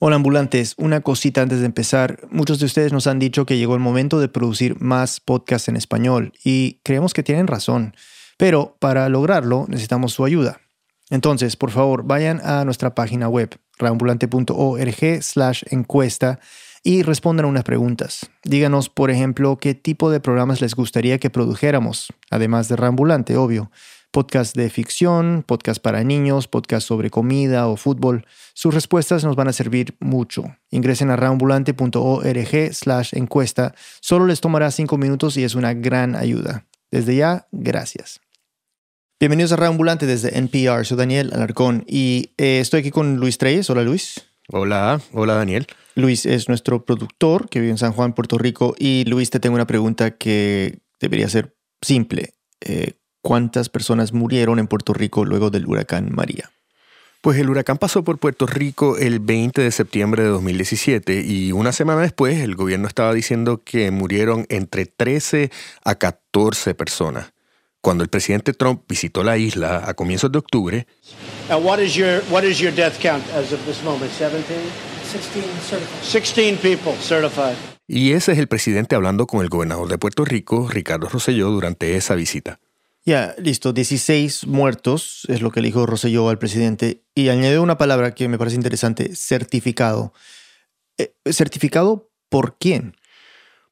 Hola ambulantes, una cosita antes de empezar. Muchos de ustedes nos han dicho que llegó el momento de producir más podcasts en español y creemos que tienen razón, pero para lograrlo necesitamos su ayuda. Entonces, por favor, vayan a nuestra página web, reambulante.org slash encuesta y respondan unas preguntas. Díganos, por ejemplo, qué tipo de programas les gustaría que produjéramos, además de Reambulante, obvio podcast de ficción, podcast para niños, podcast sobre comida o fútbol. Sus respuestas nos van a servir mucho. Ingresen a raambulante.org slash encuesta. Solo les tomará cinco minutos y es una gran ayuda. Desde ya, gracias. Bienvenidos a Raambulante desde NPR. Soy Daniel Alarcón y eh, estoy aquí con Luis Treyes. Hola Luis. Hola, hola Daniel. Luis es nuestro productor que vive en San Juan, Puerto Rico. Y Luis, te tengo una pregunta que debería ser simple. Eh, cuántas personas murieron en Puerto Rico luego del huracán María. Pues el huracán pasó por Puerto Rico el 20 de septiembre de 2017 y una semana después el gobierno estaba diciendo que murieron entre 13 a 14 personas. Cuando el presidente Trump visitó la isla a comienzos de octubre, what is your what is your death count as of this moment? 17? 16 certified. 16 people certified. Y ese es el presidente hablando con el gobernador de Puerto Rico, Ricardo Rosselló, durante esa visita. Ya, listo, 16 muertos es lo que dijo Rosselló al presidente y añadió una palabra que me parece interesante, certificado. Eh, ¿Certificado por quién?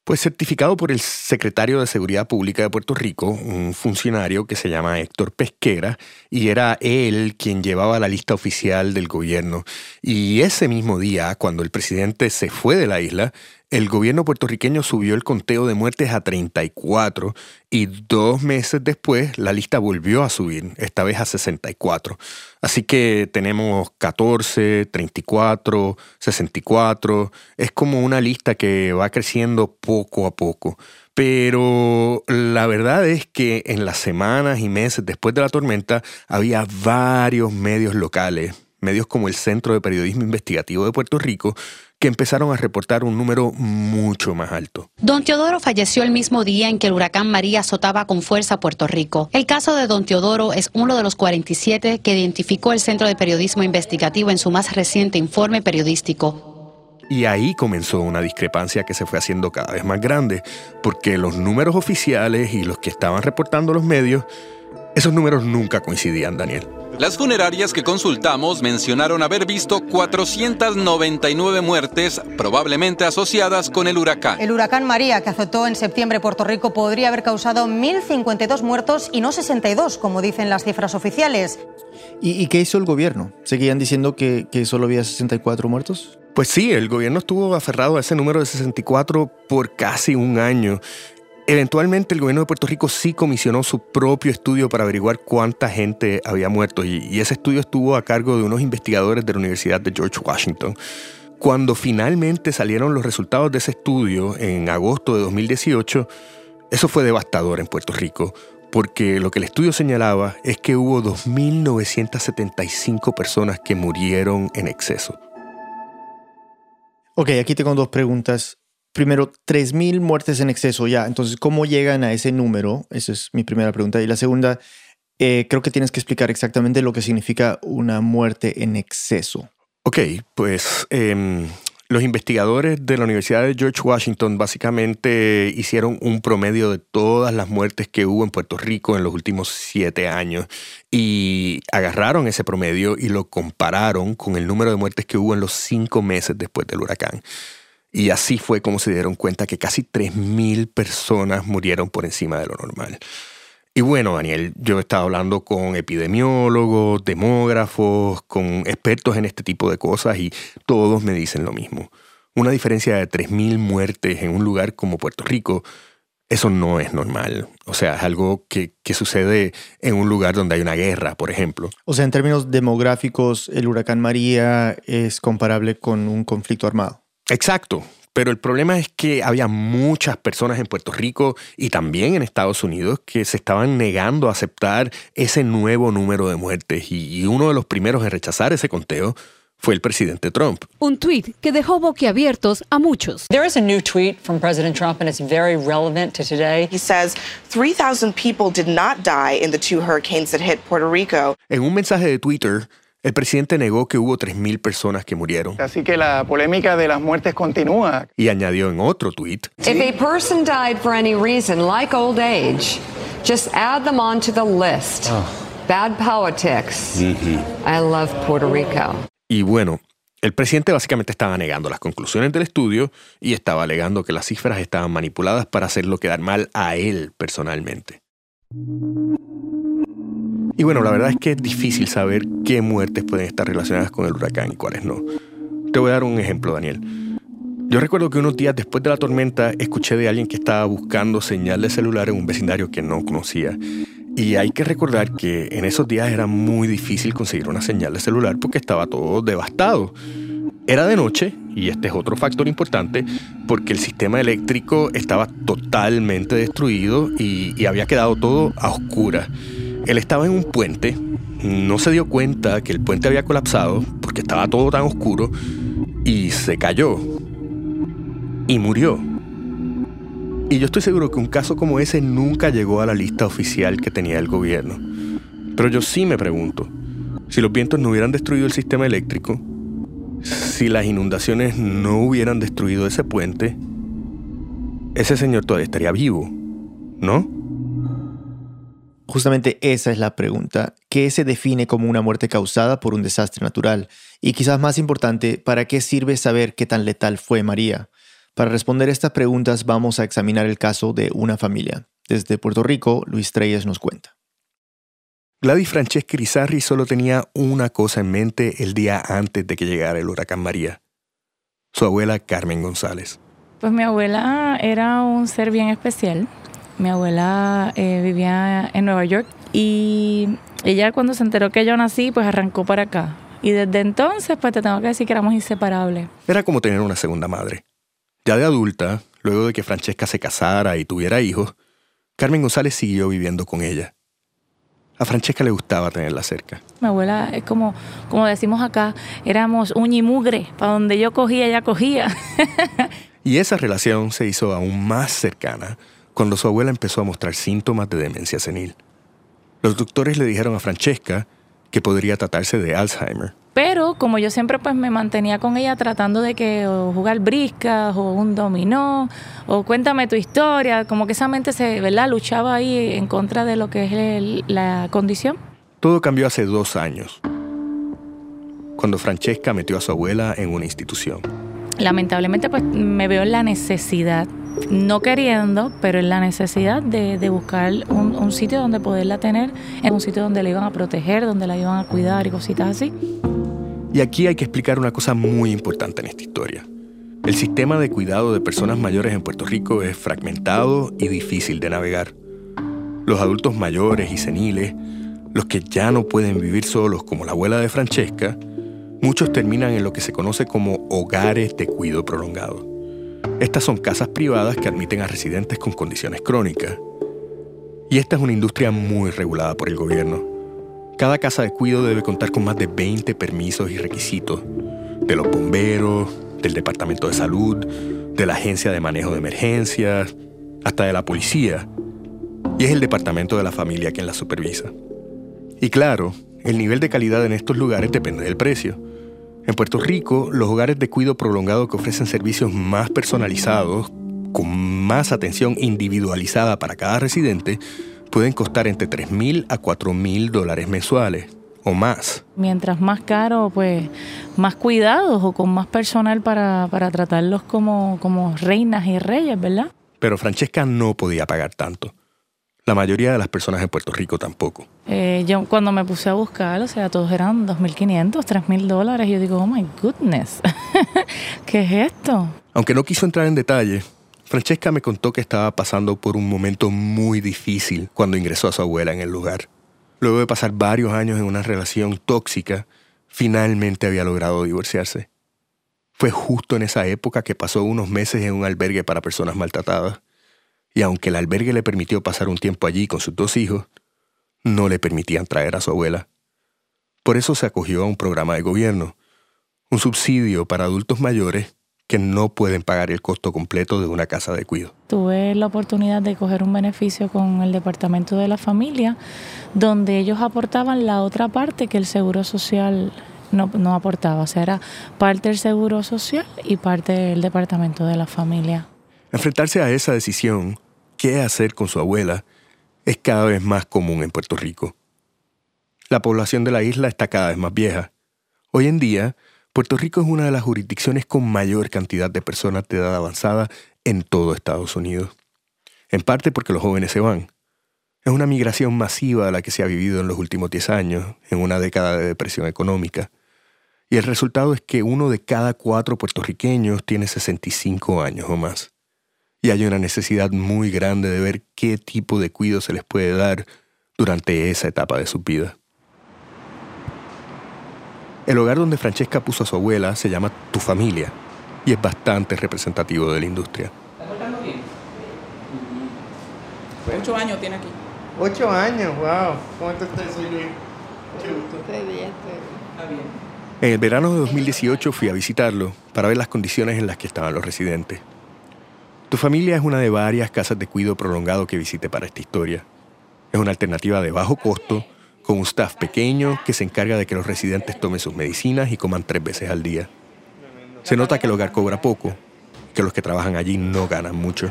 Pues certificado por el secretario de Seguridad Pública de Puerto Rico, un funcionario que se llama Héctor Pesquera, y era él quien llevaba la lista oficial del gobierno. Y ese mismo día, cuando el presidente se fue de la isla, el gobierno puertorriqueño subió el conteo de muertes a 34 y dos meses después la lista volvió a subir, esta vez a 64. Así que tenemos 14, 34, 64. Es como una lista que va creciendo poco a poco. Pero la verdad es que en las semanas y meses después de la tormenta había varios medios locales, medios como el Centro de Periodismo Investigativo de Puerto Rico, que empezaron a reportar un número mucho más alto. Don Teodoro falleció el mismo día en que el huracán María azotaba con fuerza a Puerto Rico. El caso de Don Teodoro es uno de los 47 que identificó el Centro de Periodismo Investigativo en su más reciente informe periodístico. Y ahí comenzó una discrepancia que se fue haciendo cada vez más grande, porque los números oficiales y los que estaban reportando los medios, esos números nunca coincidían, Daniel. Las funerarias que consultamos mencionaron haber visto 499 muertes probablemente asociadas con el huracán. El huracán María, que azotó en septiembre Puerto Rico, podría haber causado 1.052 muertos y no 62, como dicen las cifras oficiales. ¿Y, qué hizo el gobierno? ¿Seguían diciendo que, que solo había 64 muertos? Pues sí, el gobierno estuvo aferrado a ese número de 64 por casi un año. Eventualmente el gobierno de Puerto Rico sí comisionó su propio estudio para averiguar cuánta gente había muerto y, ese estudio estuvo a cargo de unos investigadores de la Universidad de George Washington. Cuando finalmente salieron los resultados de ese estudio en agosto de 2018, eso fue devastador en Puerto Rico, porque lo que el estudio señalaba es que hubo 2.975 personas que murieron en exceso. Ok, aquí tengo dos preguntas primero, 3.000 muertes en exceso ya. Entonces, ¿cómo llegan a ese número? Esa es mi primera pregunta. Y la segunda, eh, creo que tienes que explicar exactamente lo que significa una muerte en exceso. Ok, pues em, los investigadores de la Universidad de George Washington básicamente hicieron un promedio de todas las muertes que hubo en Puerto Rico en los últimos siete años y agarraron ese promedio y lo compararon con el número de muertes que hubo en los cinco meses después del huracán. Y así fue como se dieron cuenta que casi 3.000 personas murieron por encima de lo normal. Y bueno, Daniel, yo he estado hablando con epidemiólogos, demógrafos, con expertos en este tipo de cosas y todos me dicen lo mismo. Una diferencia de 3.000 muertes en un lugar como Puerto Rico, eso no es normal. O sea, es algo que, que, sucede en un lugar donde hay una guerra, por ejemplo. O sea, en términos demográficos, el huracán María es comparable con un conflicto armado. Exacto. Pero el problema es que había muchas personas en Puerto Rico y también en Estados Unidos que se estaban negando a aceptar ese nuevo número de muertes y uno de los primeros en rechazar ese conteo fue el presidente Trump. Un tweet que dejó boquiabiertos a muchos. There is a new tweet from President Trump and it's very relevant to today. He says 3,000 people did not die in the two hurricanes that hit Puerto Rico. En un mensaje de Twitter, El presidente negó que hubo 3.000 personas que murieron. Así que la polémica de las muertes continúa. Y añadió en otro tuit. If a person died for any reason, like old age, just add them onto the list. Bad politics. I love Puerto Rico. Y bueno, el presidente básicamente estaba negando las conclusiones del estudio y estaba alegando que las cifras estaban manipuladas para hacerlo quedar mal a él personalmente. Y bueno, la verdad es que es difícil saber qué muertes pueden estar relacionadas con el huracán y cuáles no. Te voy a dar un ejemplo, Daniel. Yo recuerdo que unos días después de la tormenta escuché de alguien que estaba buscando señal de celular en un vecindario que no conocía. Y hay que recordar que en esos días era muy difícil conseguir una señal de celular porque estaba todo devastado. Era de noche, y este es otro factor importante, porque el sistema eléctrico estaba totalmente destruido y, había quedado todo a oscuras. Él estaba en un puente, no se dio cuenta que el puente había colapsado porque estaba todo tan oscuro y se cayó y murió. Y yo estoy seguro que un caso como ese nunca llegó a la lista oficial que tenía el gobierno. Pero yo sí me pregunto, si los vientos no hubieran destruido el sistema eléctrico, si las inundaciones no hubieran destruido ese puente, ese señor todavía estaría vivo, ¿no? Justamente esa es la pregunta. ¿Qué se define como una muerte causada por un desastre natural? Y quizás más importante, ¿para qué sirve saber qué tan letal fue María? Para responder estas preguntas vamos a examinar el caso de una familia. Desde Puerto Rico, Luis Treyes nos cuenta. Gladys Francesca Irizarry solo tenía una cosa en mente el día antes de que llegara el huracán María. Su abuela Carmen González. Pues mi abuela era un ser bien especial. Mi abuela eh, vivía en Nueva York y ella cuando se enteró que yo nací, pues arrancó para acá. Y desde entonces, pues te tengo que decir que éramos inseparables. Era como tener una segunda madre. Ya de adulta, luego de que Francesca se casara y tuviera hijos, Carmen González siguió viviendo con ella. A Francesca le gustaba tenerla cerca. Mi abuela es como, como decimos acá, éramos uña y mugre. Para donde yo cogía, ella cogía. y esa relación se hizo aún más cercana cuando su abuela empezó a mostrar síntomas de demencia senil. Los doctores le dijeron a Francesca que podría tratarse de Alzheimer. Pero como yo siempre pues me mantenía con ella tratando de que o jugar briscas o un dominó o cuéntame tu historia, como que esa mente se, ¿verdad? luchaba ahí en contra de lo que es la condición. Todo cambió hace dos años, cuando Francesca metió a su abuela en una institución. Lamentablemente pues me veo en la necesidad no queriendo, pero en la necesidad de, buscar un, un, sitio donde poderla tener, en un sitio donde la iban a proteger, donde la iban a cuidar y cositas así. Y aquí hay que explicar una cosa muy importante en esta historia. El sistema de cuidado de personas mayores en Puerto Rico es fragmentado y difícil de navegar. Los adultos mayores y seniles, los que ya no pueden vivir solos como la abuela de Francesca, muchos terminan en lo que se conoce como hogares de cuidado prolongado. Estas son casas privadas que admiten a residentes con condiciones crónicas. Y esta es una industria muy regulada por el gobierno. Cada casa de cuido debe contar con más de 20 permisos y requisitos, de los bomberos, del Departamento de Salud, de la Agencia de Manejo de Emergencias, hasta de la policía. Y es el Departamento de la Familia quien la supervisa. Y claro, el nivel de calidad en estos lugares depende del precio. En Puerto Rico, los hogares de cuido prolongado que ofrecen servicios más personalizados, con más atención individualizada para cada residente, pueden costar entre 3.000 a 4.000 dólares mensuales o más. Mientras más caro, pues más cuidados o con más personal para, tratarlos como, como reinas y reyes, ¿verdad? Pero Francesca no podía pagar tanto. La mayoría de las personas en Puerto Rico tampoco. Eh, yo cuando me puse a buscar, o sea, todos eran 2.500, 3.000 dólares. Y yo digo, oh my goodness, ¿qué es esto? Aunque no quiso entrar en detalle, Francesca me contó que estaba pasando por un momento muy difícil cuando ingresó a su abuela en el lugar. Luego de pasar varios años en una relación tóxica, finalmente había logrado divorciarse. Fue justo en esa época que pasó unos meses en un albergue para personas maltratadas. Y aunque el albergue le permitió pasar un tiempo allí con sus dos hijos, no le permitían traer a su abuela. Por eso se acogió a un programa de gobierno, un subsidio para adultos mayores que no pueden pagar el costo completo de una casa de cuido. Tuve la oportunidad de coger un beneficio con el Departamento de la Familia, donde ellos aportaban la otra parte que el Seguro Social no, no aportaba. O sea, era parte del Seguro Social y parte del Departamento de la Familia. Enfrentarse a esa decisión, qué hacer con su abuela, es cada vez más común en Puerto Rico. La población de la isla está cada vez más vieja. Hoy en día, Puerto Rico es una de las jurisdicciones con mayor cantidad de personas de edad avanzada en todo Estados Unidos. En parte porque los jóvenes se van. Es una migración masiva la que se ha vivido en los últimos 10 años, en una década de depresión económica. Y el resultado es que uno de cada cuatro puertorriqueños tiene 65 años o más. Y hay una necesidad muy grande de ver qué tipo de cuidado se les puede dar durante esa etapa de su vida. El hogar donde Francesca puso a su abuela se llama Tu Familia y es bastante representativo de la industria. ¿Está bien? Ocho años tiene aquí. Ocho años, wow. ¿Cuánto está eso? Está bien. En el verano de 2018 fui a visitarlo para ver las condiciones en las que estaban los residentes. Tu familia es una de varias casas de cuidado prolongado que visité para esta historia. Es una alternativa de bajo costo con un staff pequeño que se encarga de que los residentes tomen sus medicinas y coman tres veces al día. Se nota que el hogar cobra poco, que los que trabajan allí no ganan mucho.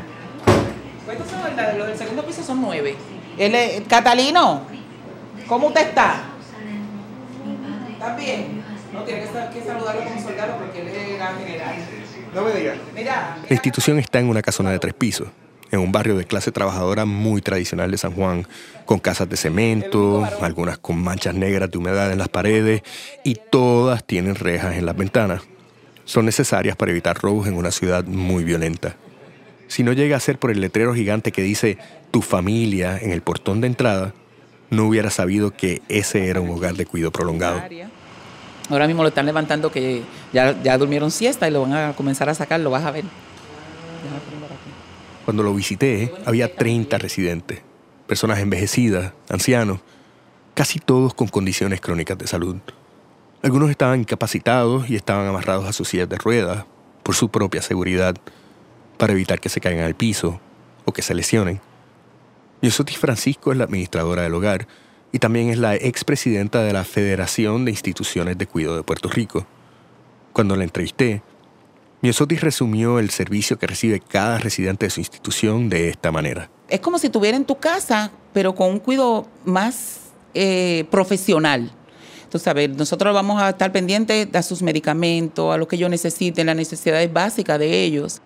¿Cuántos son? Los del segundo piso son nueve. Es- Catalino, ¿cómo usted está? ¿Está bien? No, tiene que, que saludarlo como soldado porque él es la general. No me digas. La institución está en una casona de tres pisos, en un barrio de clase trabajadora muy tradicional de San Juan, con casas de cemento, algunas con manchas negras de humedad en las paredes y todas tienen rejas en las ventanas. Son necesarias para evitar robos en una ciudad muy violenta. Si no llega a ser por el letrero gigante que dice tu familia en el portón de entrada, no hubiera sabido que ese era un hogar de cuidado prolongado. Ahora mismo lo están levantando que ya, ya durmieron siesta y lo van a comenzar a sacar, lo vas a ver. Cuando lo visité, había 30 residentes, personas envejecidas, ancianos, casi todos con condiciones crónicas de salud. Algunos estaban incapacitados y estaban amarrados a sus sillas de ruedas por su propia seguridad, para evitar que se caigan al piso o que se lesionen. Yosotis Francisco es la administradora del hogar y también es la expresidenta de la Federación de Instituciones de Cuidado de Puerto Rico. Cuando la entrevisté, Miosotis resumió el servicio que recibe cada residente de su institución de esta manera. Es como si estuviera en tu casa, pero con un cuidado más eh, profesional. Tú sabes, nosotros vamos a estar pendientes de sus medicamentos, a lo que ellos necesiten, las necesidades básicas de ellos.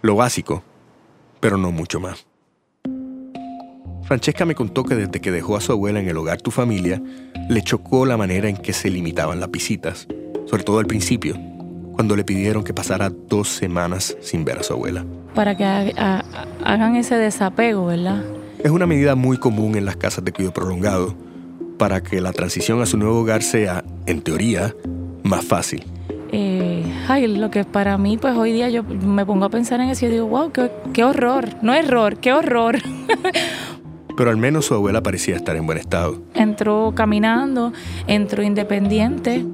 Lo básico, pero no mucho más. Francesca me contó que desde que dejó a su abuela en el hogar Tu Familia, le chocó la manera en que se limitaban las visitas, sobre todo al principio, cuando le pidieron que pasara dos semanas sin ver a su abuela. Para que ha- ha- hagan ese desapego, ¿verdad? Es una medida muy común en las casas de cuidado prolongado, para que la transición a su nuevo hogar sea, en teoría, más fácil. Eh, ay, lo que para mí, pues hoy día yo me pongo a pensar en eso y digo, wow, qué, qué horror, no error, qué horror. Pero al menos su abuela parecía estar en buen estado. entró caminando, entró independiente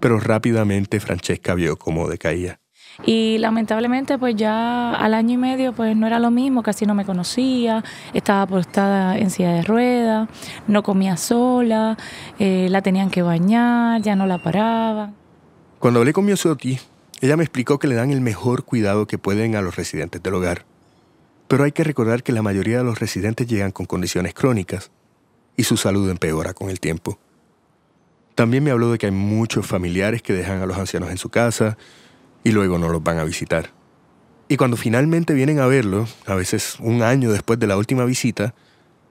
Pero rápidamente Francesca vio cómo decaía. y lamentablemente pues ya al año y medio pues no era lo mismo, casi no me conocía, estaba apostada en silla de ruedas, no comía sola, eh, la tenían que bañar, ya no la paraban. Cuando hablé con Miosotti, ella me explicó que le dan el mejor cuidado que pueden a los residentes del hogar. Pero hay que recordar que la mayoría de los residentes llegan con condiciones crónicas y su salud empeora con el tiempo. También me habló de que hay muchos familiares que dejan a los ancianos en su casa y luego no los van a visitar. Y cuando finalmente vienen a verlos, a veces un año después de la última visita,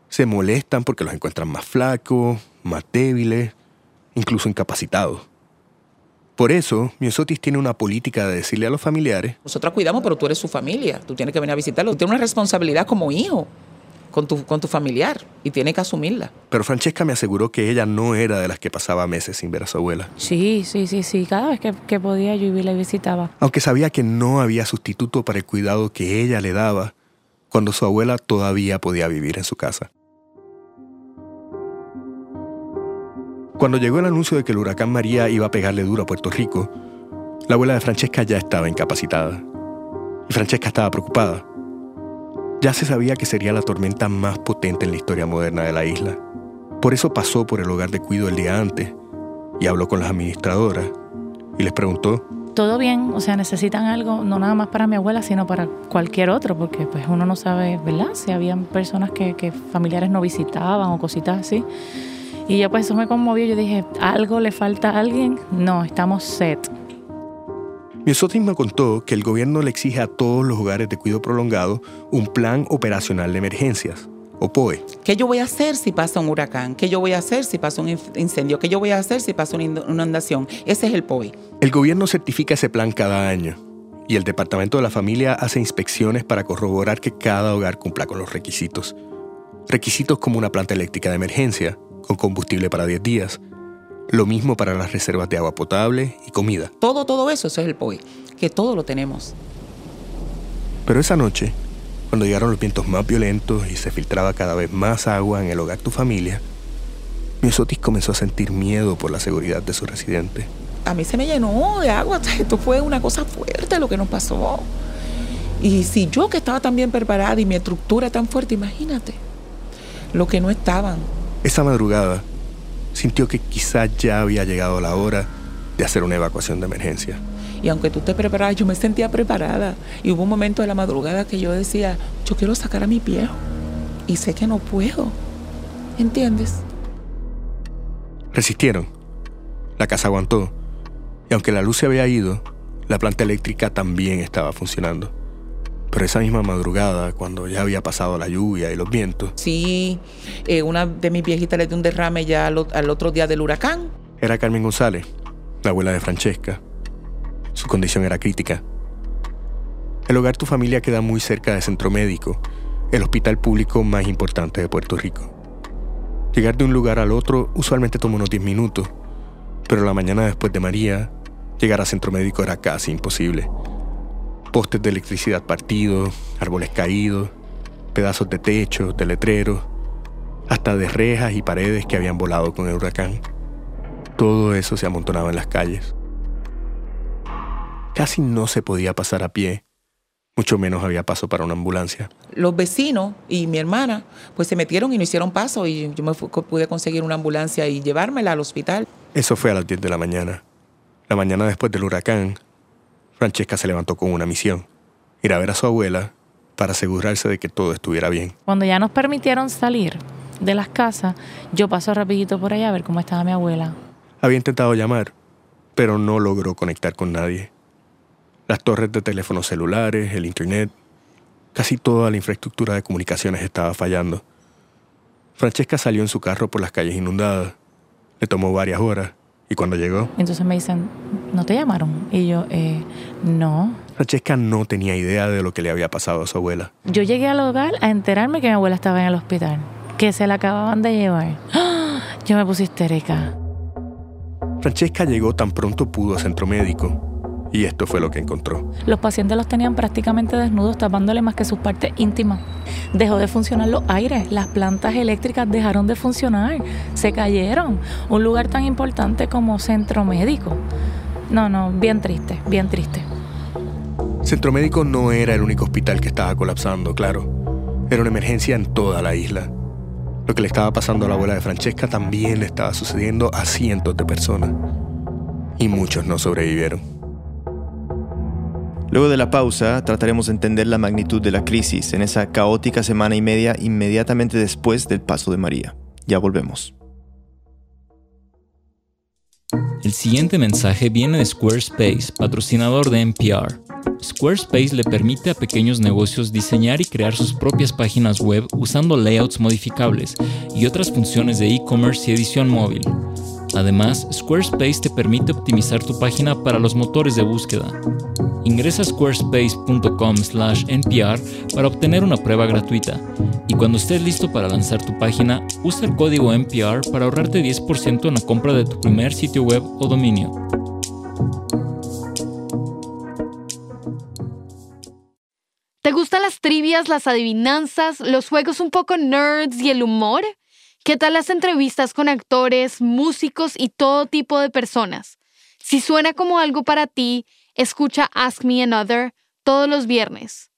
se molestan porque los encuentran más flacos, más débiles, incluso incapacitados. Por eso, Miosotis tiene una política de decirle a los familiares Nosotros cuidamos, pero tú eres su familia. Tú tienes que venir a visitarlo. Tú tienes una responsabilidad como hijo con tu, con tu familiar y tienes que asumirla. Pero Francesca me aseguró que ella no era de las que pasaba meses sin ver a su abuela, Sí, sí, sí, sí, cada vez que, que podía yo iba y la visitaba. aunque sabía que no había sustituto para el cuidado que ella le daba cuando su abuela todavía podía vivir en su casa. Cuando llegó el anuncio de que el huracán María iba a pegarle duro a Puerto Rico, La abuela de Francesca ya estaba incapacitada. Y Francesca estaba preocupada. Ya se sabía que sería la tormenta más potente en la historia moderna de la isla. Por eso pasó por el hogar de cuido el día antes y habló con las administradoras y les preguntó todo bien, o sea, necesitan algo, no nada más para mi abuela, sino para cualquier otro, porque pues uno no sabe, ¿verdad? Si habían personas que, que familiares no visitaban o cositas así. Y yo pues eso me conmovió, yo dije, ¿algo le falta a alguien? No, estamos set. Miosotis me contó que el gobierno le exige a todos los hogares de cuidado prolongado un plan operacional de emergencias, o POE. ¿Qué yo voy a hacer si pasa un huracán? ¿Qué yo voy a hacer si pasa un incendio? ¿Qué yo voy a hacer si pasa una inundación? Ese es el POE. El gobierno certifica ese plan cada año y el Departamento de la Familia hace inspecciones para corroborar que cada hogar cumpla con los requisitos. Requisitos como una planta eléctrica de emergencia, con combustible para 10 días. Lo mismo para las reservas de agua potable y comida. Todo, todo eso, eso es el POE, que todo lo tenemos. Pero esa noche, cuando llegaron los vientos más violentos y se filtraba cada vez más agua en el hogar de tu familia, Miosotis comenzó a sentir miedo por la seguridad de su residente. A mí se me llenó de agua, esto fue una cosa fuerte lo que nos pasó. Y si yo que estaba tan bien preparada y mi estructura tan fuerte, imagínate, lo que no estaban. Esa madrugada sintió que quizás ya había llegado la hora de hacer una evacuación de emergencia. Y aunque tú estés preparada, yo me sentía preparada. Y hubo un momento de la madrugada que yo decía, yo quiero sacar a mi viejo. Y sé que no puedo. ¿Entiendes? Resistieron. La casa aguantó. Y aunque la luz se había ido, la planta eléctrica también estaba funcionando. Pero esa misma madrugada, cuando ya había pasado la lluvia y los vientos. Sí, eh, una de mis viejitas le dio un derrame ya al, al otro día del huracán. Era Carmen González, la abuela de Francesca. Su condición era crítica. El hogar Tu Familia queda muy cerca del centro médico, el hospital público más importante de Puerto Rico. Llegar de un lugar al otro usualmente toma unos 10 minutos, pero la mañana después de María, llegar al centro médico era casi imposible postes de electricidad partidos, árboles caídos, pedazos de techo, de letreros, hasta de rejas y paredes que habían volado con el huracán. Todo eso se amontonaba en las calles. Casi no se podía pasar a pie, mucho menos había paso para una ambulancia. Los vecinos y mi hermana pues se metieron y no hicieron paso y yo me pude conseguir una ambulancia y llevármela al hospital. Eso fue a las 10 de la mañana. La mañana después del huracán, Francesca se levantó con una misión, ir a ver a su abuela para asegurarse de que todo estuviera bien. Cuando ya nos permitieron salir de las casas, yo paso rapidito por allá a ver cómo estaba mi abuela. Había intentado llamar, pero no logró conectar con nadie. Las torres de teléfonos celulares, el internet, casi toda la infraestructura de comunicaciones estaba fallando. Francesca salió en su carro por las calles inundadas. Le tomó varias horas y cuando llegó... Entonces me dicen, ¿no te llamaron? Y yo, eh, no. Francesca no tenía idea de lo que le había pasado a su abuela. Yo llegué al hogar a enterarme que mi abuela estaba en el hospital, que se la acababan de llevar. ¡Ah! Yo me puse histérica. Francesca llegó tan pronto pudo a centro médico y esto fue lo que encontró. Los pacientes los tenían prácticamente desnudos, tapándole más que sus partes íntimas. Dejó de funcionar los aires, las plantas eléctricas dejaron de funcionar, se cayeron. Un lugar tan importante como centro médico. No, no, bien triste, bien triste. Centro Médico no era el único hospital que estaba colapsando, claro. Era una emergencia en toda la isla. Lo que le estaba pasando a la abuela de Francesca también le estaba sucediendo a cientos de personas. Y muchos no sobrevivieron. Luego de la pausa, trataremos de entender la magnitud de la crisis en esa caótica semana y media inmediatamente después del paso de María. Ya volvemos. El siguiente mensaje viene de Squarespace, patrocinador de NPR. Squarespace le permite a pequeños negocios diseñar y crear sus propias páginas web usando layouts modificables y otras funciones de e-commerce y edición móvil. Además, Squarespace te permite optimizar tu página para los motores de búsqueda. Ingresa a squarespace.com/npr para obtener una prueba gratuita. Y cuando estés listo para lanzar tu página, usa el código NPR para ahorrarte 10% en la compra de tu primer sitio web o dominio. ¿Te gustan las trivias, las adivinanzas, los juegos un poco nerds y el humor? ¿Qué tal las entrevistas con actores, músicos y todo tipo de personas? Si suena como algo para ti, escucha Ask Me Another todos los viernes.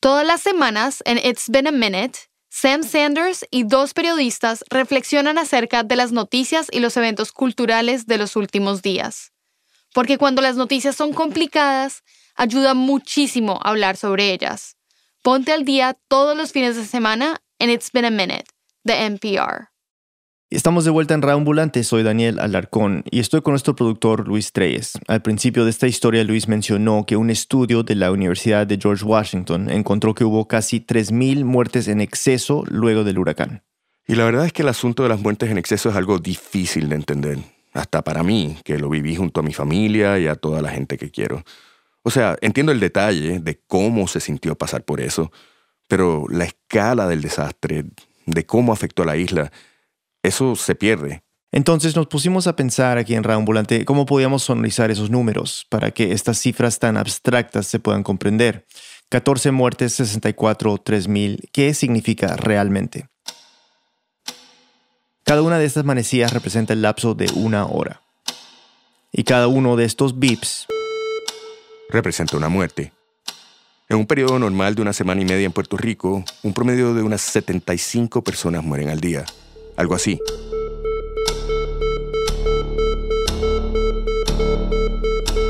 Todas las semanas en It's Been a Minute, Sam Sanders y dos periodistas reflexionan acerca de las noticias y los eventos culturales de los últimos días. Porque cuando las noticias son complicadas, ayuda muchísimo hablar sobre ellas. Ponte al día todos los fines de semana en It's Been a Minute, de NPR. Estamos de vuelta en Raambulante, soy Daniel Alarcón y estoy con nuestro productor Luis Treyes. Al principio de esta historia, Luis mencionó que un estudio de la Universidad de George Washington encontró que hubo casi 3.000 muertes en exceso luego del huracán. Y la verdad es que el asunto de las muertes en exceso es algo difícil de entender, hasta para mí, que lo viví junto a mi familia y a toda la gente que quiero. O sea, entiendo el detalle de cómo se sintió pasar por eso, pero la escala del desastre, de cómo afectó a la isla, eso se pierde. Entonces nos pusimos a pensar aquí en Raambulante cómo podíamos sonorizar esos números para que estas cifras tan abstractas se puedan comprender. 14 muertes, 64, 3000, ¿qué significa realmente? Cada una de estas manecillas representa el lapso de una hora. Y cada uno de estos bips representa una muerte. En un periodo normal de una semana y media en Puerto Rico, un promedio de unas 75 personas mueren al día algo así.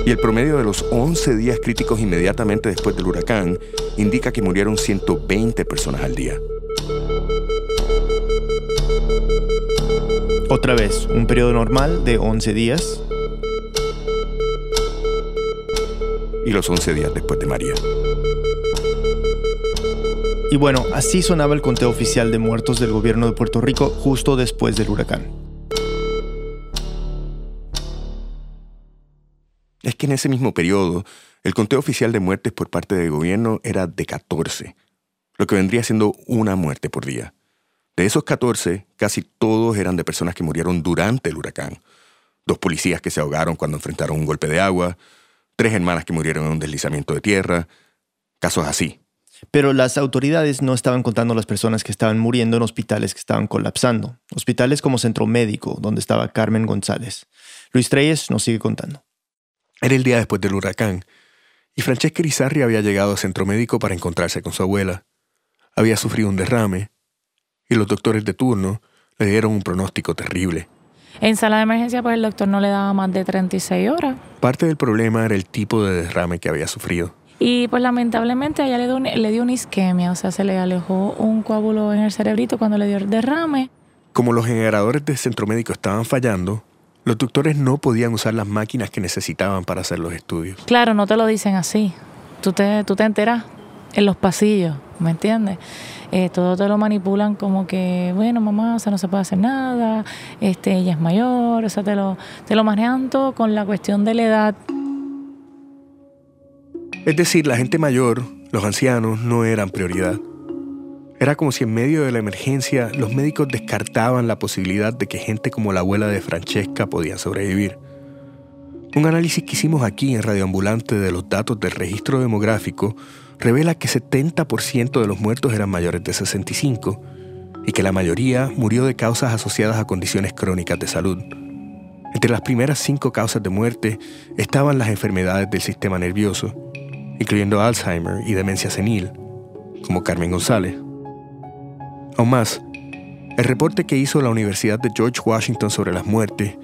Y el promedio de los 11 días críticos inmediatamente después del huracán indica que murieron 120 personas al día. Otra vez, un periodo normal de 11 días. Y los 11 días después de María. Y bueno, así sonaba el conteo oficial de muertos del gobierno de Puerto Rico justo después del huracán. Es que en ese mismo periodo, el conteo oficial de muertes por parte del gobierno era de 14, lo que vendría siendo una muerte por día. De esos 14, casi todos eran de personas que murieron durante el huracán. Dos policías que se ahogaron cuando enfrentaron un golpe de agua, tres hermanas que murieron en un deslizamiento de tierra, casos así. Pero las autoridades no estaban contando las personas que estaban muriendo en hospitales que estaban colapsando. Hospitales como Centro Médico, donde estaba Carmen González. Luis Treyes nos sigue contando. Era el día después del huracán, y Francesca Irizarri había llegado a Centro Médico para encontrarse con su abuela. Había sufrido un derrame, y los doctores de turno le dieron un pronóstico terrible. En sala de emergencia, pues el doctor no le daba más de 36 horas. Parte del problema era el tipo de derrame que había sufrido. Y pues lamentablemente a ella le dio, le dio una isquemia, o sea, se le alejó un coágulo en el cerebrito cuando le dio el derrame. Como los generadores del centro médico estaban fallando, los doctores no podían usar las máquinas que necesitaban para hacer los estudios. Claro, no te lo dicen así. Tú te, tú te enteras en los pasillos, ¿me entiendes? Eh, todo te lo manipulan como que, bueno, mamá, o sea, no se puede hacer nada, este, ella es mayor, o sea, te lo, te lo manejan todo con la cuestión de la edad. Es decir, la gente mayor, los ancianos, no eran prioridad. Era como si en medio de la emergencia los médicos descartaban la posibilidad de que gente como la abuela de Francesca podía sobrevivir. Un análisis que hicimos aquí en Radioambulante de los datos del registro demográfico revela que 70% de los muertos eran mayores de 65 y que la mayoría murió de causas asociadas a condiciones crónicas de salud. Entre las primeras cinco causas de muerte estaban las enfermedades del sistema nervioso, incluyendo Alzheimer y demencia senil, como Carmen González. Aún más, el reporte que hizo la Universidad de George Washington sobre las muertes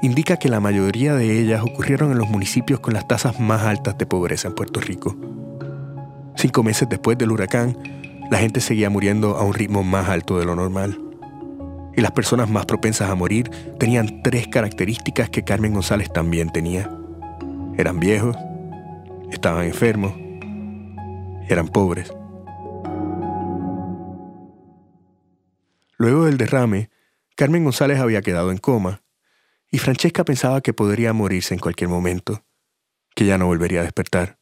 indica que la mayoría de ellas ocurrieron en los municipios con las tasas más altas de pobreza en Puerto Rico. Cinco meses después del huracán, la gente seguía muriendo a un ritmo más alto de lo normal. Y las personas más propensas a morir tenían tres características que Carmen González también tenía. Eran viejos, estaban enfermos, eran pobres. Luego del derrame, Carmen González había quedado en coma y Francesca pensaba que podría morirse en cualquier momento, que ya no volvería a despertar.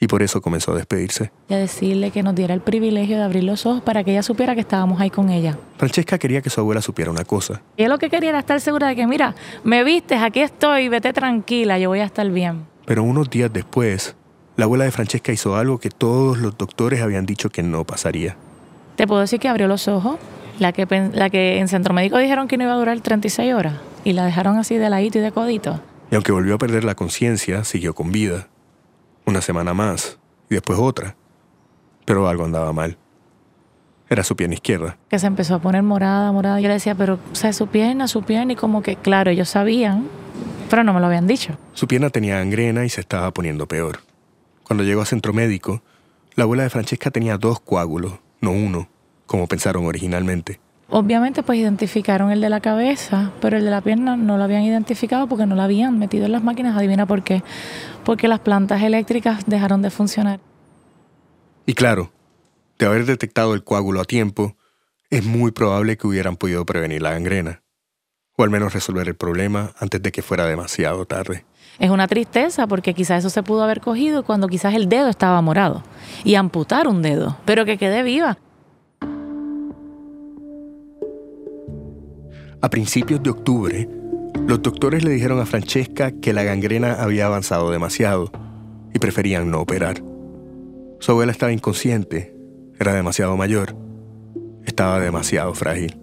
Y por eso comenzó a despedirse. Y a decirle que nos diera el privilegio de abrir los ojos para que ella supiera que estábamos ahí con ella. Francesca quería que su abuela supiera una cosa. Ella lo que quería era estar segura de que, mira, me vistes, aquí estoy, vete tranquila, yo voy a estar bien. Pero unos días después, la abuela de Francesca hizo algo que todos los doctores habían dicho que no pasaría. Te puedo decir que abrió los ojos. La que, la que en centro médico dijeron que no iba a durar 36 horas y la dejaron así de ladito y de codito. Y aunque volvió a perder la conciencia, siguió con vida. Una semana más, y después otra. Pero algo andaba mal. Era su pierna izquierda. Que se empezó a poner morada, morada. Yo le decía, pero, o sea, su pierna, su pierna. Y como que, claro, ellos sabían, pero no me lo habían dicho. Su pierna tenía gangrena y se estaba poniendo peor. Cuando llegó a centro médico, la abuela de Francesca tenía dos coágulos, no uno, como pensaron originalmente. Obviamente, pues identificaron el de la cabeza, pero el de la pierna no lo habían identificado porque no lo habían metido en las máquinas. Adivina por qué. Porque las plantas eléctricas dejaron de funcionar. Y claro, de haber detectado el coágulo a tiempo, es muy probable que hubieran podido prevenir la gangrena, o al menos resolver el problema antes de que fuera demasiado tarde. Es una tristeza porque quizás eso se pudo haber cogido cuando quizás el dedo estaba morado y amputar un dedo, pero que quede viva. A principios de octubre, los doctores le dijeron a Francesca que la gangrena había avanzado demasiado y preferían no operar. Su abuela estaba inconsciente, era demasiado mayor, estaba demasiado frágil.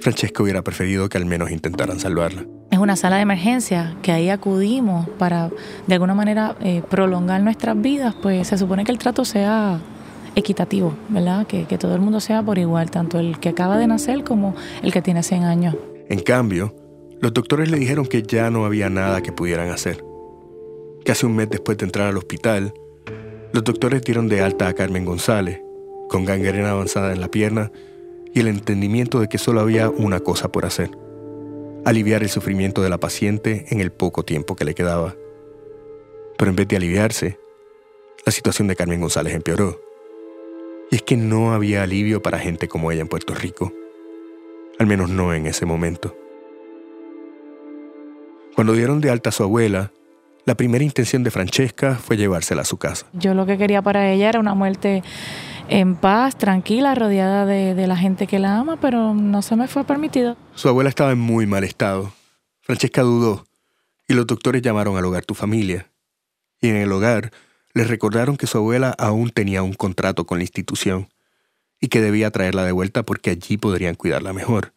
Francesca hubiera preferido que al menos intentaran salvarla. Es una sala de emergencia que ahí acudimos para de alguna manera eh, prolongar nuestras vidas, pues se supone que el trato sea equitativo, ¿verdad? Que, que todo el mundo sea por igual, tanto el que acaba de nacer como el que tiene 100 años. En cambio, los doctores le dijeron que ya no había nada que pudieran hacer. Casi un mes después de entrar al hospital, los doctores dieron de alta a Carmen González, con gangrena avanzada en la pierna y el entendimiento de que solo había una cosa por hacer, aliviar el sufrimiento de la paciente en el poco tiempo que le quedaba. Pero en vez de aliviarse, la situación de Carmen González empeoró. Y es que no había alivio para gente como ella en Puerto Rico. Al menos no en ese momento. Cuando dieron de alta a su abuela, la primera intención de Francesca fue llevársela a su casa. Yo lo que quería para ella era una muerte en paz, tranquila, rodeada de, de, la gente que la ama, pero no se me fue permitido. Su abuela estaba en muy mal estado. Francesca dudó y los doctores llamaron al hogar tu familia. Y en el hogar les recordaron que su abuela aún tenía un contrato con la institución y que debía traerla de vuelta porque allí podrían cuidarla mejor.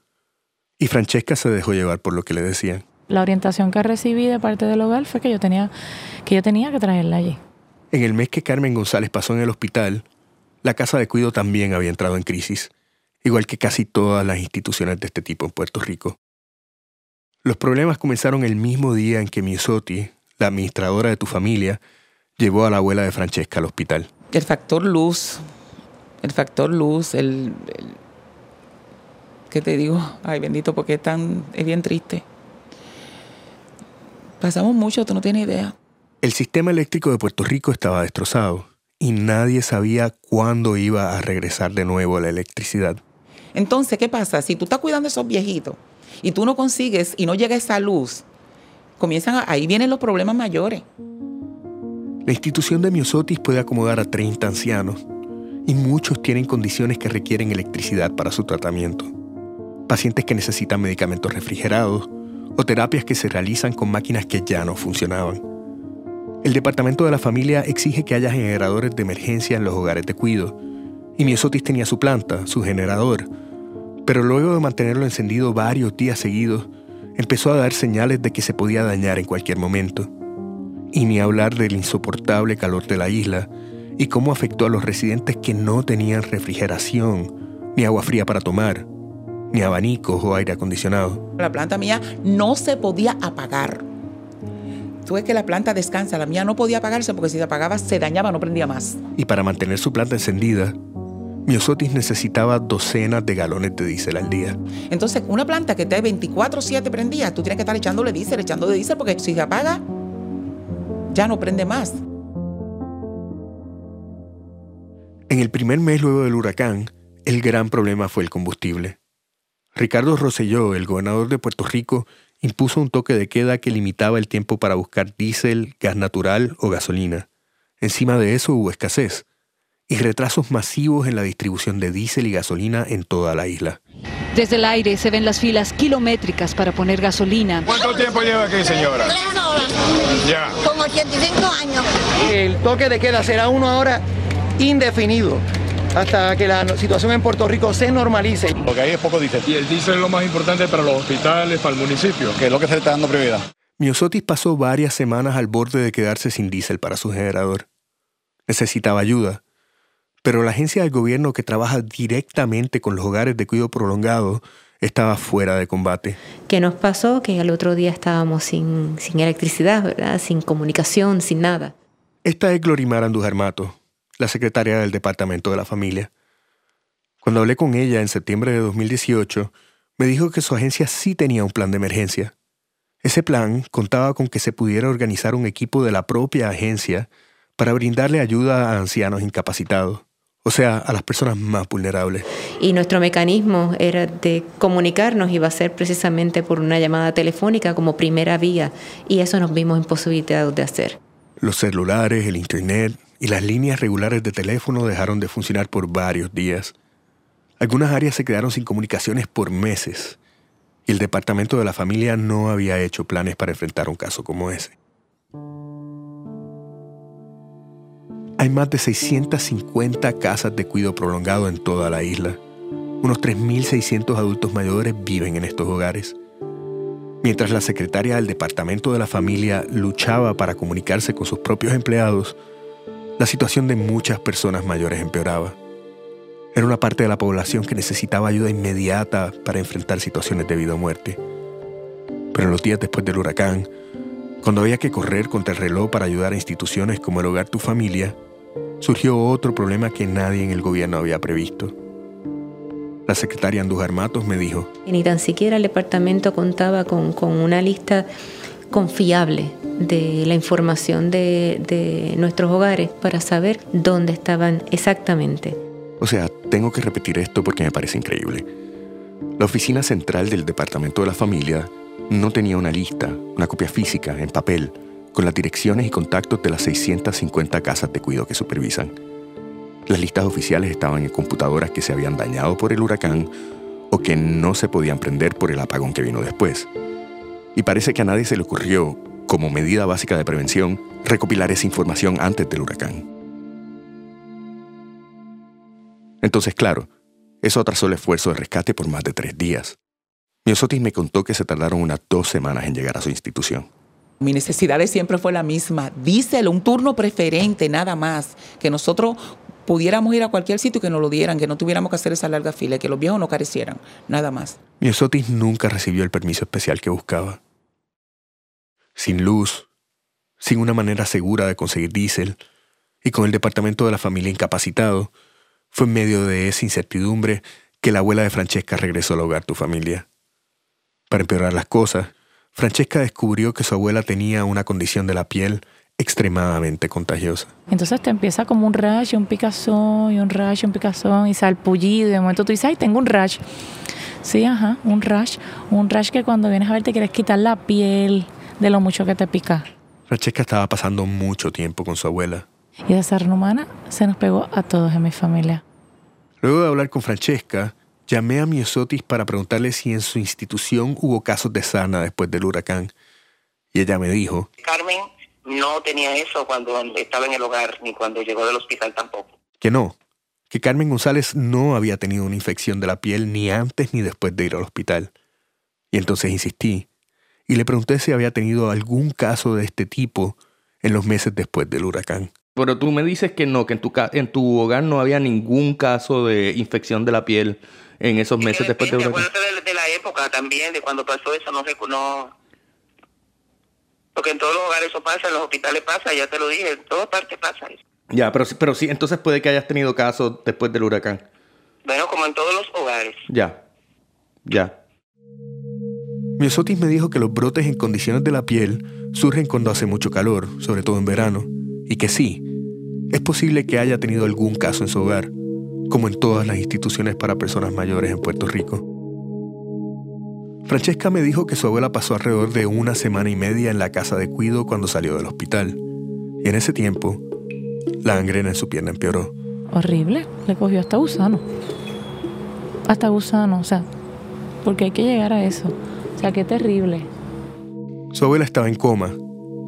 Y Francesca se dejó llevar por lo que le decían. La orientación que recibí de parte del hogar fue que yo tenía que, yo tenía que traerla allí. En el mes que Carmen González pasó en el hospital, la casa de cuido también había entrado en crisis, igual que casi todas las instituciones de este tipo en Puerto Rico. Los problemas comenzaron el mismo día en que Miosotti, la administradora de tu familia, llevó a la abuela de Francesca al hospital. El factor luz, el factor luz, el, el ¿qué te digo? Ay, bendito, porque es tan, es bien triste. Pasamos mucho, tú no tienes idea. El sistema eléctrico de Puerto Rico estaba destrozado y nadie sabía cuándo iba a regresar de nuevo la electricidad. Entonces, ¿qué pasa? Si tú estás cuidando a esos viejitos y tú no consigues y no llega esa luz, comienzan a, ahí vienen los problemas mayores. La institución de Miosotis puede acomodar a 30 ancianos y muchos tienen condiciones que requieren electricidad para su tratamiento. Pacientes que necesitan medicamentos refrigerados o terapias que se realizan con máquinas que ya no funcionaban. El departamento de la familia exige que haya generadores de emergencia en los hogares de cuido, y Miosotis tenía su planta, su generador, pero luego de mantenerlo encendido varios días seguidos, empezó a dar señales de que se podía dañar en cualquier momento. Y ni hablar del insoportable calor de la isla y cómo afectó a los residentes que no tenían refrigeración, ni agua fría para tomar, ni abanicos o aire acondicionado. La planta mía no se podía apagar. Tú que la planta descansa, la mía no podía apagarse porque si se apagaba se dañaba, no prendía más. Y para mantener su planta encendida, Miosotis necesitaba docenas de galones de diésel al día. Entonces, una planta que esté 24-7 prendida, tú tienes que estar echándole diésel, echándole diésel, porque si se apaga, ya no prende más. En el primer mes luego del huracán, el gran problema fue el combustible. Ricardo Rosselló, el gobernador de Puerto Rico, impuso un toque de queda que limitaba el tiempo para buscar diésel, gas natural o gasolina. Encima de eso hubo escasez y retrasos masivos en la distribución de diésel y gasolina en toda la isla. Desde el aire se ven las filas kilométricas para poner gasolina. ¿Cuánto tiempo lleva aquí, señora? Tres horas. Ya. Con 85 años. El toque de queda será una hora indefinido hasta que la situación en Puerto Rico se normalice. Porque ahí es poco diésel. Y el diésel es lo más importante para los hospitales, para el municipio. Que es lo que se le está dando prioridad. Miosotis pasó varias semanas al borde de quedarse sin diésel para su generador. Necesitaba ayuda, pero la agencia del gobierno que trabaja directamente con los hogares de cuidado prolongado estaba fuera de combate. ¿Qué nos pasó? Que al otro día estábamos sin, sin electricidad, ¿verdad? Sin comunicación, sin nada. Esta es Glorimar Andújar Mato, la secretaria del Departamento de la Familia. Cuando hablé con ella en septiembre de 2018, me dijo que su agencia sí tenía un plan de emergencia. Ese plan contaba con que se pudiera organizar un equipo de la propia agencia para brindarle ayuda a ancianos incapacitados o sea, a las personas más vulnerables. Y nuestro mecanismo era de comunicarnos, iba a ser precisamente por una llamada telefónica como primera vía, y eso nos vimos imposibilitados de hacer. Los celulares, el Internet y las líneas regulares de teléfono dejaron de funcionar por varios días. Algunas áreas se quedaron sin comunicaciones por meses, y el Departamento de la Familia no había hecho planes para enfrentar un caso como ese. Hay más de 650 casas de cuidado prolongado en toda la isla. Unos 3.600 adultos mayores viven en estos hogares. Mientras la secretaria del Departamento de la Familia luchaba para comunicarse con sus propios empleados, la situación de muchas personas mayores empeoraba. Era una parte de la población que necesitaba ayuda inmediata para enfrentar situaciones de vida o muerte. Pero en los días después del huracán, cuando había que correr contra el reloj para ayudar a instituciones como el Hogar Tu Familia, surgió otro problema que nadie en el gobierno había previsto. La secretaria Andújar Matos me dijo, Ni tan siquiera el departamento contaba con, una lista confiable de la información de, de nuestros hogares para saber dónde estaban exactamente. O sea, tengo que repetir esto porque me parece increíble. La oficina central del Departamento de la Familia no tenía una lista, una copia física, en papel, con las direcciones y contactos de las 650 casas de cuidado que supervisan. Las listas oficiales estaban en computadoras que se habían dañado por el huracán o que no se podían prender por el apagón que vino después. Y parece que a nadie se le ocurrió, como medida básica de prevención, recopilar esa información antes del huracán. Entonces, claro, eso atrasó el esfuerzo de rescate por más de tres días. Miosotis me contó que se tardaron unas dos semanas en llegar a su institución. Mi necesidad siempre fue la misma. Díselo, un turno preferente, nada más. Que nosotros pudiéramos ir a cualquier sitio que nos lo dieran, que no tuviéramos que hacer esa larga fila, que los viejos no carecieran, nada más. Miosotis nunca recibió el permiso especial que buscaba. Sin luz, sin una manera segura de conseguir diésel, y con el departamento de la familia incapacitado, fue en medio de esa incertidumbre que la abuela de Francesca regresó al hogar tu familia. Para empeorar las cosas, Francesca descubrió que su abuela tenía una condición de la piel extremadamente contagiosa. Entonces te empieza como un rash, un picazón, y un rash, un picazón, y salpullido, y de momento tú dices, ay, tengo un rash. Sí, ajá, un rash. Un rash que cuando vienes a ver te quieres quitar la piel de lo mucho que te pica. Francesca estaba pasando mucho tiempo con su abuela. Y esa humana se nos pegó a todos en mi familia. Luego de hablar con Francesca, Llamé a Miosotis para preguntarle si en su institución hubo casos de sana después del huracán. Y ella me dijo... Carmen no tenía eso cuando estaba en el hogar, ni cuando llegó del hospital tampoco. Que no, que Carmen González no había tenido una infección de la piel ni antes ni después de ir al hospital. Y entonces insistí y le pregunté si había tenido algún caso de este tipo en los meses después del huracán. Pero tú me dices que no, que en tu, en tu hogar no había ningún caso de infección de la piel en esos meses después de de, de la época también, de cuando pasó eso, no sé, no... Porque en todos los hogares eso pasa, en los hospitales pasa, ya te lo dije, en todas partes pasa eso. Ya, pero, pero sí, entonces puede que hayas tenido casos después del huracán. Bueno, como en todos los hogares. Ya, ya. Miosotis me dijo que los brotes en condiciones de la piel surgen cuando hace mucho calor, sobre todo en verano, y que sí, es posible que haya tenido algún caso en su hogar como en todas las instituciones para personas mayores en Puerto Rico. Francesca me dijo que su abuela pasó alrededor de una semana y media en la casa de cuido cuando salió del hospital. Y en ese tiempo, la gangrena en su pierna empeoró. Horrible, le cogió hasta gusano. Hasta gusano, o sea, porque hay que llegar a eso. O sea, qué terrible. Su abuela estaba en coma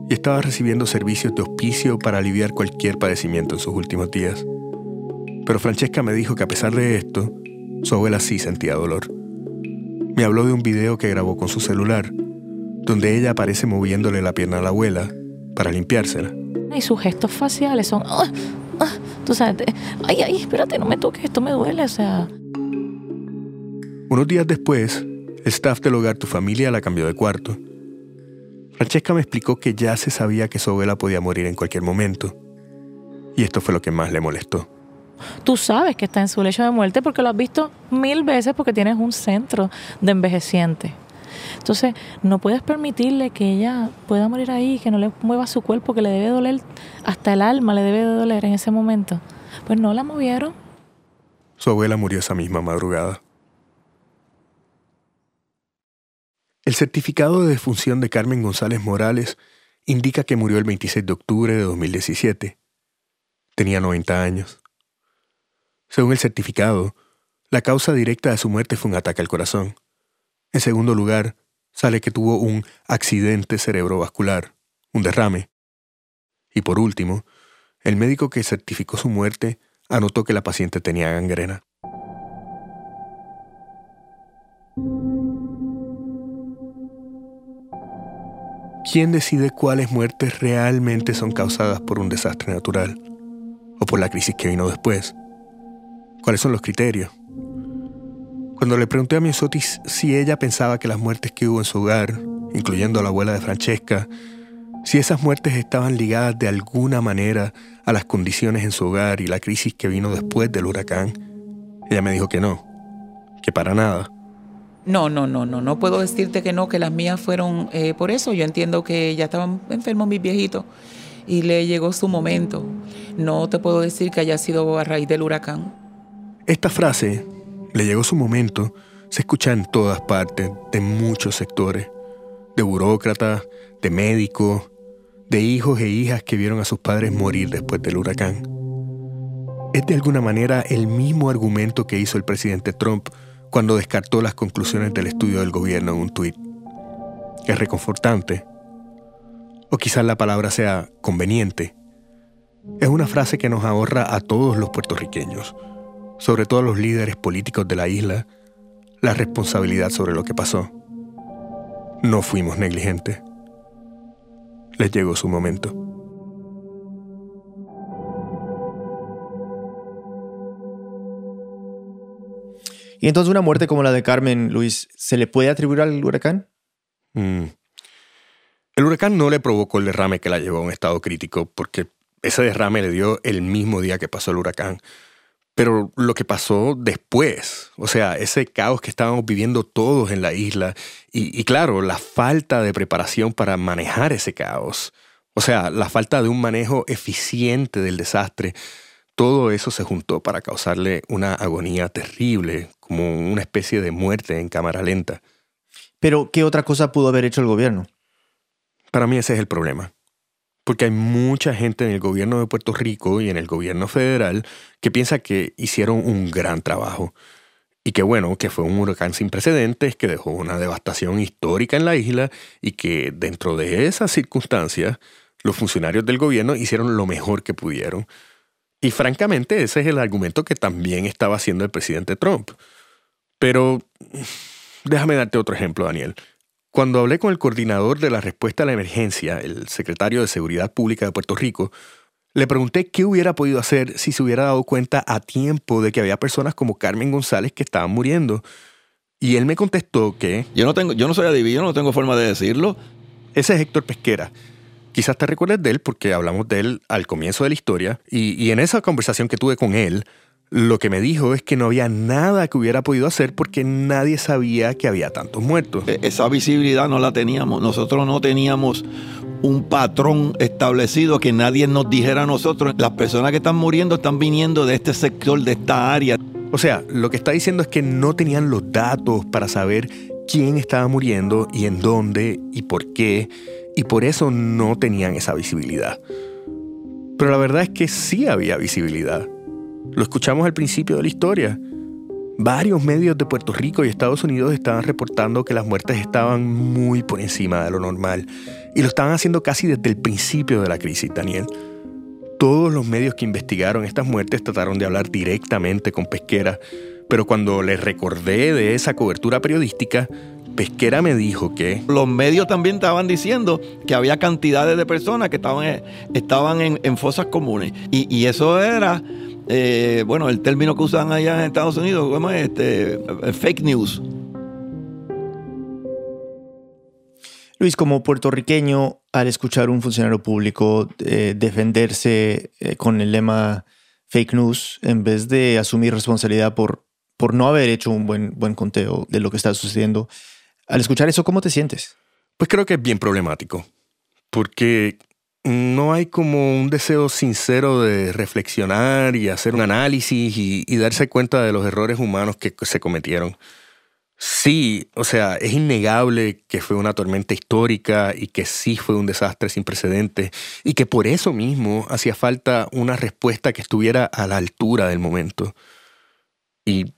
y estaba recibiendo servicios de hospicio para aliviar cualquier padecimiento en sus últimos días. Pero Francesca me dijo que a pesar de esto, su abuela sí sentía dolor. Me habló de un video que grabó con su celular, donde ella aparece moviéndole la pierna a la abuela para limpiársela. Y sus gestos faciales son, "Ah, ah", tú sabes, ay, ay, espérate, no me toques, esto me duele, o sea. Unos días después, staff del hogar Tu Familia la cambió de cuarto. Francesca me explicó que ya se sabía que su abuela podía morir en cualquier momento. Y esto fue lo que más le molestó. Tú sabes que está en su lecho de muerte porque lo has visto mil veces porque tienes un centro de envejecientes. Entonces, no puedes permitirle que ella pueda morir ahí, que no le mueva su cuerpo, que le debe doler, hasta el alma le debe de doler en ese momento. Pues no la movieron. Su abuela murió esa misma madrugada. El certificado de defunción de Carmen González Morales indica que murió el 26 de octubre de 2017. Tenía 90 años. Según el certificado, la causa directa de su muerte fue un ataque al corazón. En segundo lugar, sale que tuvo un accidente cerebrovascular, un derrame. Y por último, el médico que certificó su muerte anotó que la paciente tenía gangrena. ¿Quién decide cuáles muertes realmente son causadas por un desastre natural o por la crisis que vino después? ¿Cuáles son los criterios? Cuando le pregunté a Miosotis si ella pensaba que las muertes que hubo en su hogar, incluyendo a la abuela de Francesca, si esas muertes estaban ligadas de alguna manera a las condiciones en su hogar y la crisis que vino después del huracán, ella me dijo que no, que para nada. No, no, no, no, no puedo decirte que no, que las mías fueron eh, por eso. Yo entiendo que ya estaban enfermos mis viejitos y le llegó su momento. No te puedo decir que haya sido a raíz del huracán. Esta frase, le llegó su momento, se escucha en todas partes, de muchos sectores, de burócratas, de médicos, de hijos e hijas que vieron a sus padres morir después del huracán. Es de alguna manera el mismo argumento que hizo el presidente Trump cuando descartó las conclusiones del estudio del gobierno en un tuit. Es reconfortante. O quizás la palabra sea conveniente. Es una frase que nos ahorra a todos los puertorriqueños, sobre todo a los líderes políticos de la isla, la responsabilidad sobre lo que pasó. No fuimos negligentes. Les llegó su momento. Y entonces una muerte como la de Carmen, Luis, ¿se le puede atribuir al huracán? Mm. El huracán no le provocó el derrame que la llevó a un estado crítico, porque ese derrame le dio el mismo día que pasó el huracán. Pero lo que pasó después, o sea, ese caos que estábamos viviendo todos en la isla, y, y claro, la falta de preparación para manejar ese caos, o sea, la falta de un manejo eficiente del desastre, todo eso se juntó para causarle una agonía terrible, como una especie de muerte en cámara lenta. Pero, ¿qué otra cosa pudo haber hecho el gobierno? Para mí ese es el problema. Porque hay mucha gente en el gobierno de Puerto Rico y en el gobierno federal que piensa que hicieron un gran trabajo. Y que bueno, que fue un huracán sin precedentes, que dejó una devastación histórica en la isla y que dentro de esas circunstancias los funcionarios del gobierno hicieron lo mejor que pudieron. Y francamente ese es el argumento que también estaba haciendo el presidente Trump. Pero déjame darte otro ejemplo, Daniel. Cuando hablé con el coordinador de la respuesta a la emergencia, el secretario de Seguridad Pública de Puerto Rico, le pregunté qué hubiera podido hacer si se hubiera dado cuenta a tiempo de que había personas como Carmen González que estaban muriendo. Y él me contestó que... Yo no, tengo, yo no soy adivino, no tengo forma de decirlo. Ese es Héctor Pesquera. Quizás te recuerdes de él porque hablamos de él al comienzo de la historia y, y en esa conversación que tuve con él, lo que me dijo es que no había nada que hubiera podido hacer porque nadie sabía que había tantos muertos. E, Esa visibilidad no la teníamos. Nosotros no teníamos un patrón establecido que nadie nos dijera a nosotros. Las personas que están muriendo están viniendo de este sector, de esta área. O sea, lo que está diciendo es que no tenían los datos para saber quién estaba muriendo y en dónde y por qué, y por eso no tenían esa visibilidad. Pero la verdad es que sí había visibilidad. Lo escuchamos al principio de la historia. Varios medios de Puerto Rico y Estados Unidos estaban reportando que las muertes estaban muy por encima de lo normal. Y lo estaban haciendo casi desde el principio de la crisis, Daniel. Todos los medios que investigaron estas muertes trataron de hablar directamente con Pesquera, pero cuando les recordé de esa cobertura periodística, Pesquera me dijo que... Los medios también estaban diciendo que había cantidades de personas que estaban, estaban en, fosas comunes. Y, eso era, eh, bueno, el término que usan allá en Estados Unidos, ¿cómo es? Este, fake news. Luis, como puertorriqueño, al escuchar a un funcionario público eh, defenderse eh, con el lema fake news, en vez de asumir responsabilidad por, por no haber hecho un buen, buen conteo de lo que está sucediendo, al escuchar eso, ¿cómo te sientes? Pues creo que es bien problemático, porque no hay como un deseo sincero de reflexionar y hacer un análisis y, darse cuenta de los errores humanos que se cometieron. Sí, o sea, es innegable que fue una tormenta histórica y que sí fue un desastre sin precedentes y que por eso mismo hacía falta una respuesta que estuviera a la altura del momento. Y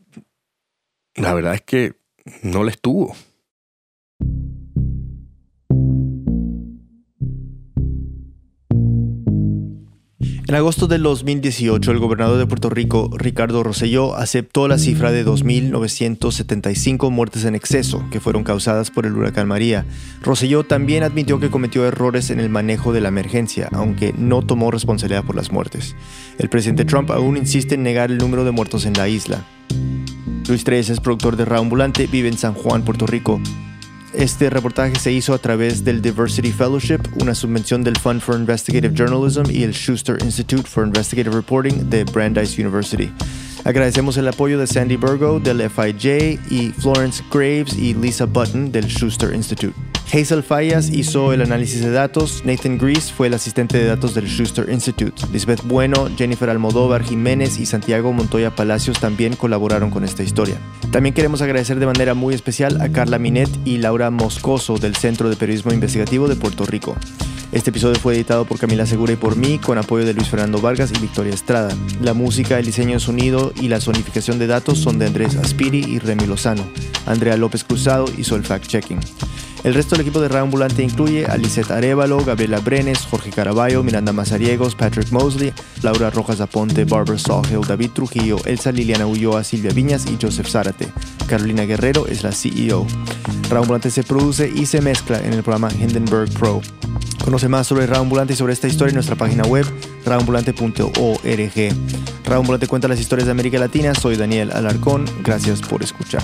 la verdad es que no la estuvo. En agosto del 2018, el gobernador de Puerto Rico, Ricardo Rosselló, aceptó la cifra de 2.975 muertes en exceso que fueron causadas por el huracán María. Rosselló también admitió que cometió errores en el manejo de la emergencia, aunque no tomó responsabilidad por las muertes. El presidente Trump aún insiste en negar el número de muertos en la isla. Luis Tres es productor de Ambulante, vive en San Juan, Puerto Rico. Este reportaje se hizo a través del Diversity Fellowship, una subvención del Fund for Investigative Journalism y el Schuster Institute for Investigative Reporting de Brandeis University. Agradecemos el apoyo de Sandy Burgo del FIJ y Florence Graves y Lisa Button del Schuster Institute. Hazel Fallas hizo el análisis de datos, Nathan Grease fue el asistente de datos del Schuster Institute, Lisbeth Bueno, Jennifer Almodóvar Jiménez y Santiago Montoya Palacios también colaboraron con esta historia. También queremos agradecer de manera muy especial a Carla Minet y Laura Moscoso del Centro de Periodismo Investigativo de Puerto Rico. Este episodio fue editado por Camila Segura y por mí, con apoyo de Luis Fernando Vargas y Victoria Estrada. La música, el diseño de sonido y la sonificación de datos son de Andrés Aspiri y Remy Lozano. Andrea López Cruzado hizo el fact-checking. El resto del equipo de Ambulante incluye a Lisette Arevalo, Gabriela Brenes, Jorge Caraballo, Miranda Mazariegos, Patrick Mosley, Laura Rojas Aponte, Barbara Sawhill, David Trujillo, Elsa Liliana Ulloa, Silvia Viñas y Joseph Zárate. Carolina Guerrero es la CEO. Ambulante se produce y se mezcla en el programa Hindenburg Pro. Conoce más sobre Ambulante y sobre esta historia en nuestra página web raambulante.org. Ambulante cuenta las historias de América Latina. Soy Daniel Alarcón. Gracias por escuchar.